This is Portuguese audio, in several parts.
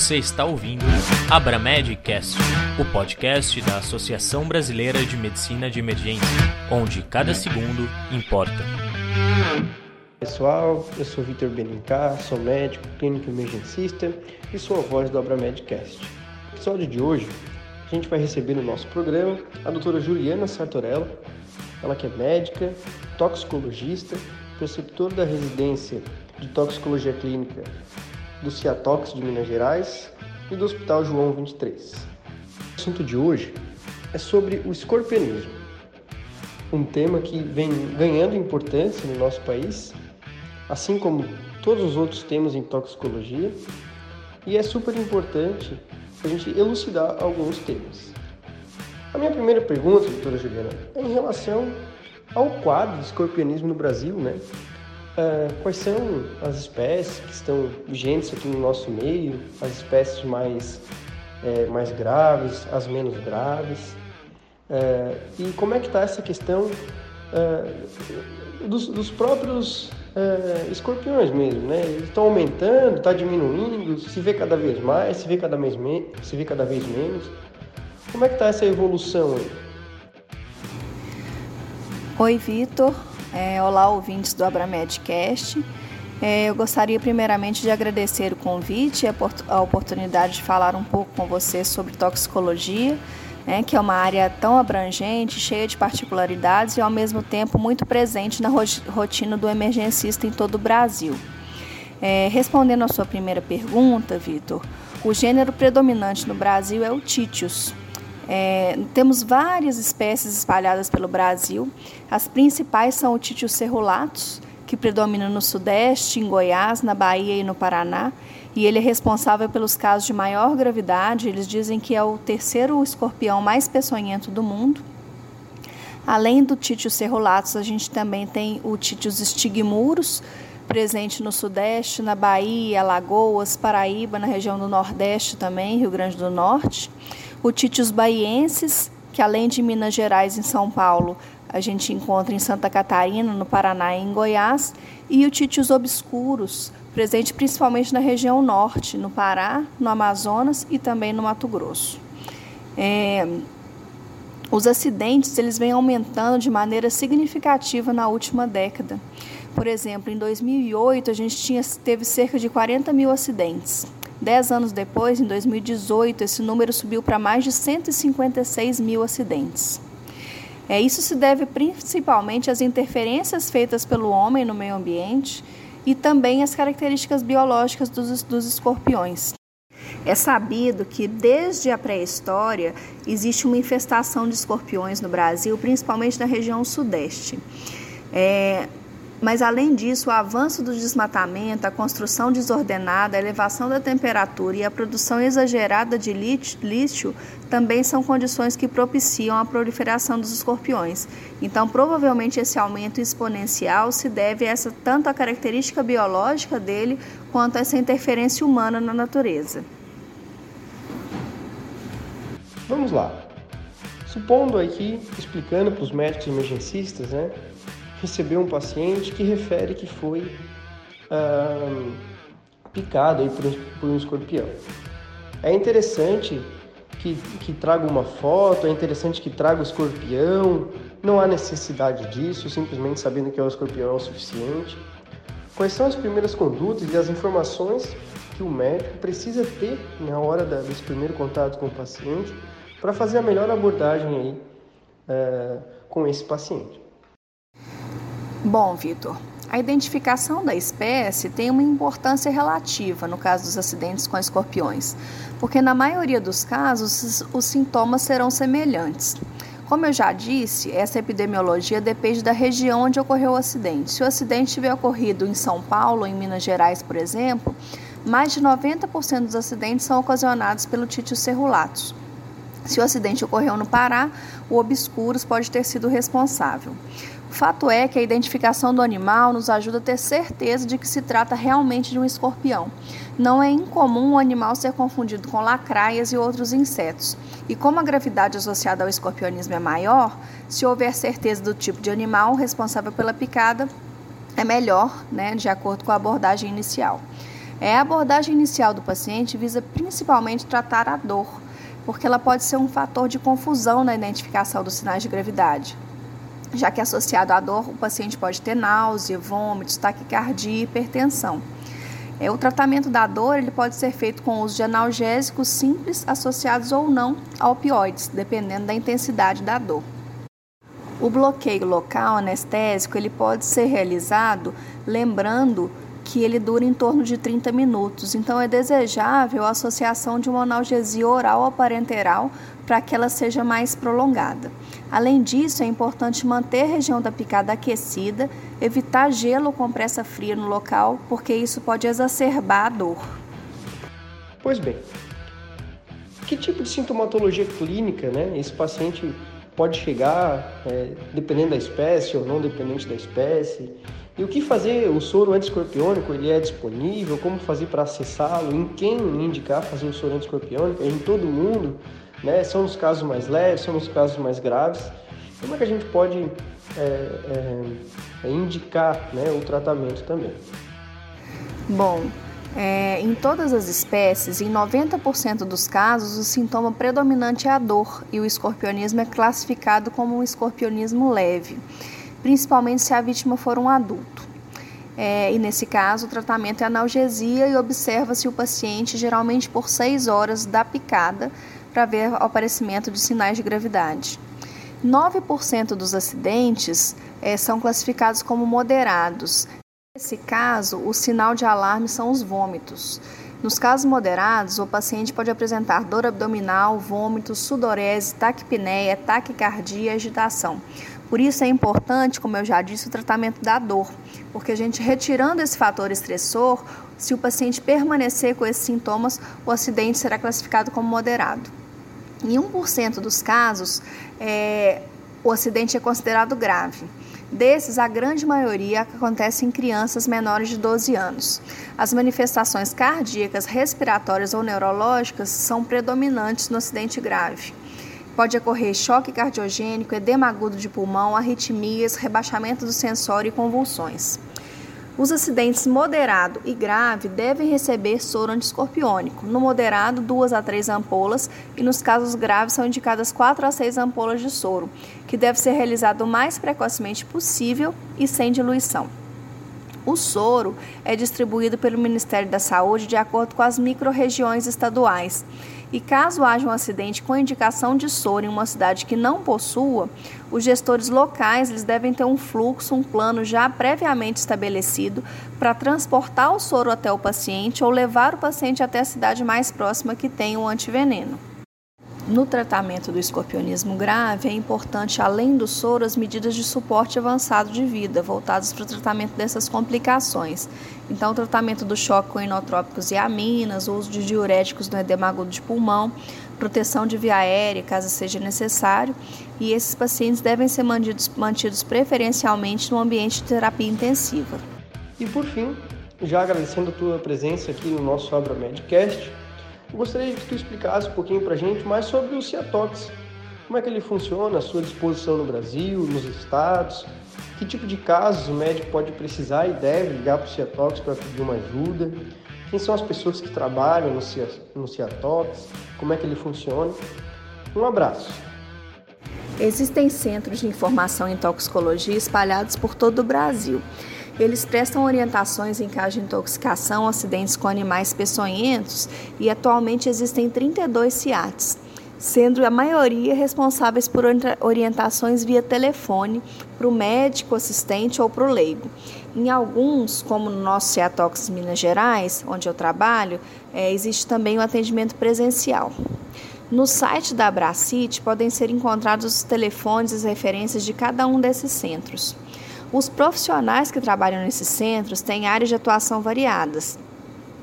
Você está ouvindo Abramedcast, o podcast da Associação Brasileira de Medicina de Emergência, onde cada segundo importa. Pessoal, eu sou Vitor Benincá, sou médico, clínico emergencista e sou a voz do Abramedcast. No episódio de hoje, a gente vai receber no nosso programa a doutora Juliana Sartorella, ela que é médica, toxicologista, preceptora da residência de toxicologia clínica do Ciatox de Minas Gerais e do Hospital João 23. O assunto de hoje é sobre o escorpionismo, um tema que vem ganhando importância no nosso país, assim como todos os outros temas em toxicologia, e é super importante a gente elucidar alguns temas. A minha primeira pergunta, doutora Juliana, é em relação ao quadro de escorpionismo no Brasil, né? Uh, quais são as espécies que estão vigentes aqui no nosso meio, as espécies mais, é, mais graves, as menos graves, uh, e como é que está essa questão uh, dos, dos, próprios escorpiões mesmo, né? Eles estão aumentando, está diminuindo, se vê cada vez mais, se vê cada vez, se vê cada vez menos. Como é que está essa evolução aí? Oi, Vitor. É, olá, ouvintes do Abramedcast. É, eu gostaria primeiramente de agradecer o convite e a, oportunidade de falar um pouco com você sobre toxicologia, né, que é uma área tão abrangente, cheia de particularidades e ao mesmo tempo muito presente na rotina do emergencista em todo o Brasil. É, respondendo à sua primeira pergunta, Vitor, o gênero predominante no Brasil é o Titius, é, temos várias espécies espalhadas pelo Brasil. As principais são o Títio cerulatus, que predomina no Sudeste, em Goiás, na Bahia e no Paraná. E ele é responsável pelos casos de maior gravidade. Eles dizem que é o terceiro escorpião mais peçonhento do mundo. Além do Títio cerulatus, a gente também tem o Títios stigmurus, presente no Sudeste, na Bahia, Alagoas, Paraíba, na região do Nordeste também, Rio Grande do Norte o Titius baiensis, que além de Minas Gerais e São Paulo, a gente encontra em Santa Catarina, no Paraná e em Goiás, e o Titius obscuros, presente principalmente na região norte, no Pará, no Amazonas e também no Mato Grosso. É, os acidentes eles vêm aumentando de maneira significativa na última década. Por exemplo, em 2008 a gente tinha, teve cerca de 40 mil acidentes. Dez anos depois, em 2018, esse número subiu para mais de 156 mil acidentes. É, isso se deve principalmente às interferências feitas pelo homem no meio ambiente e também às características biológicas dos, dos escorpiões. É sabido que desde a pré-história existe uma infestação de escorpiões no Brasil, principalmente na região sudeste. É, mas, além disso, o avanço do desmatamento, a construção desordenada, a elevação da temperatura e a produção exagerada de lítio também são condições que propiciam a proliferação dos escorpiões. Então, provavelmente, esse aumento exponencial se deve a essa, tanto à característica biológica dele quanto a essa interferência humana na natureza. Vamos lá. Supondo aqui, explicando para os médicos emergencistas, né, recebeu um paciente que refere que foi ah, picado aí por, um, por um escorpião. É interessante que, que traga uma foto, é interessante que traga o escorpião, não há necessidade disso, simplesmente sabendo que é o escorpião é o suficiente. Quais são as primeiras condutas e as informações que o médico precisa ter na hora da, desse primeiro contato com o paciente para fazer a melhor abordagem aí, uh, com esse paciente? Bom, Vitor, a identificação da espécie tem uma importância relativa no caso dos acidentes com escorpiões, porque na maioria dos casos os sintomas serão semelhantes. Como eu já disse, essa epidemiologia depende da região onde ocorreu o acidente. Se o acidente tiver ocorrido em São Paulo, em Minas Gerais, por exemplo, mais de 90% dos acidentes são ocasionados pelo Títio cerulatus. Se o acidente ocorreu no Pará, o obscuros pode ter sido responsável. Fato é que a identificação do animal nos ajuda a ter certeza de que se trata realmente de um escorpião. Não é incomum o animal ser confundido com lacraias e outros insetos. E como a gravidade associada ao escorpionismo é maior, se houver certeza do tipo de animal responsável pela picada, é melhor, né, de acordo com a abordagem inicial. É, a abordagem inicial do paciente visa principalmente tratar a dor, porque ela pode ser um fator de confusão na identificação dos sinais de gravidade, já que associado à dor, o paciente pode ter náusea, vômitos, taquicardia e hipertensão. É, o tratamento da dor ele pode ser feito com uso de analgésicos simples associados ou não a opioides, dependendo da intensidade da dor. O bloqueio local anestésico ele pode ser realizado lembrando que ele dura em torno de 30 minutos. Então é desejável a associação de uma analgesia oral ou parenteral para que ela seja mais prolongada. Além disso, é importante manter a região da picada aquecida, evitar gelo ou compressa fria no local, porque isso pode exacerbar a dor. Pois bem, que tipo de sintomatologia clínica né, esse paciente pode chegar, é, dependendo da espécie ou não dependente da espécie? E o que fazer? O soro antiescorpiônico ele é disponível? Como fazer para acessá-lo? Em quem indicar fazer o soro antiescorpiônico? Em todo mundo? Né? São os casos mais leves? São os casos mais graves? Como é que a gente pode é, é, é indicar né, o tratamento também? Bom, é, em todas as espécies, em 90% dos casos, o sintoma predominante é a dor e o escorpionismo é classificado como um escorpionismo leve, principalmente se a vítima for um adulto. É, e nesse caso, o tratamento é analgesia e observa-se o paciente geralmente por 6 horas da picada para ver o aparecimento de sinais de gravidade. 9% dos acidentes é, são classificados como moderados, Nesse caso, o sinal de alarme são os vômitos. Nos casos moderados, o paciente pode apresentar dor abdominal, vômitos, sudorese, taquipneia, taquicardia e agitação. Por isso é importante, como eu já disse, o tratamento da dor, porque a gente retirando esse fator estressor, se o paciente permanecer com esses sintomas, o acidente será classificado como moderado. Em 1% dos casos, é, o acidente é considerado grave. Desses, a grande maioria acontece em crianças menores de 12 anos. As manifestações cardíacas, respiratórias ou neurológicas são predominantes no acidente grave. Pode ocorrer choque cardiogênico, edema agudo de pulmão, arritmias, rebaixamento do sensório e convulsões. Os acidentes moderado e grave devem receber soro antiscorpiônico. No moderado, duas a três ampolas e nos casos graves são indicadas quatro a seis ampolas de soro, que deve ser realizado o mais precocemente possível e sem diluição. O soro é distribuído pelo Ministério da Saúde de acordo com as microrregiões estaduais e caso haja um acidente com indicação de soro em uma cidade que não possua, os gestores locais eles devem ter um fluxo, um plano já previamente estabelecido para transportar o soro até o paciente ou levar o paciente até a cidade mais próxima que tenha o antiveneno. No tratamento do escorpionismo grave, é importante, além do soro, as medidas de suporte avançado de vida, voltadas para o tratamento dessas complicações. Então, o tratamento do choque com inotrópicos e aminas, o uso de diuréticos no edema agudo de pulmão, proteção de via aérea, caso seja necessário, e esses pacientes devem ser mantidos, mantidos preferencialmente no ambiente de terapia intensiva. E por fim, já agradecendo a tua presença aqui no nosso Abra Medcast, gostaria que tu explicasse um pouquinho para a gente mais sobre o Ciatox. Como é que ele funciona, a sua disposição no Brasil, nos estados, que tipo de casos o médico pode precisar e deve ligar para o Ciatox para pedir uma ajuda, quem são as pessoas que trabalham no Ciatox, como é que ele funciona. Um abraço. Existem centros de informação em toxicologia espalhados por todo o Brasil. Eles prestam orientações em caso de intoxicação, acidentes com animais peçonhentos e atualmente existem 32 CIATs, sendo a maioria responsáveis por orientações via telefone para o médico assistente ou para o leigo. Em alguns, como no nosso CIATOX Minas Gerais, onde eu trabalho, é, existe também o atendimento presencial. No site da Abracite podem ser encontrados os telefones e as referências de cada um desses centros. Os profissionais que trabalham nesses centros têm áreas de atuação variadas.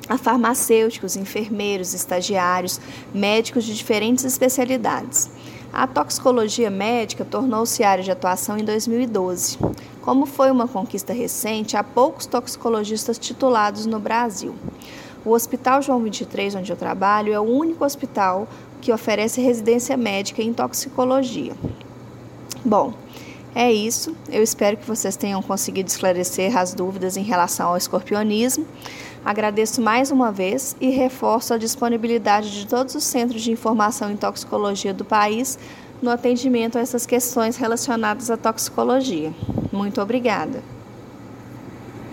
Há farmacêuticos, enfermeiros, estagiários, médicos de diferentes especialidades. A toxicologia médica tornou-se área de atuação em 2012. Como foi uma conquista recente, há poucos toxicologistas titulados no Brasil. O Hospital João 23, onde eu trabalho, é o único hospital que oferece residência médica em toxicologia. Bom, é isso. Eu espero que vocês tenham conseguido esclarecer as dúvidas em relação ao escorpionismo. Agradeço mais uma vez e reforço a disponibilidade de todos os centros de informação em toxicologia do país no atendimento a essas questões relacionadas à toxicologia. Muito obrigada.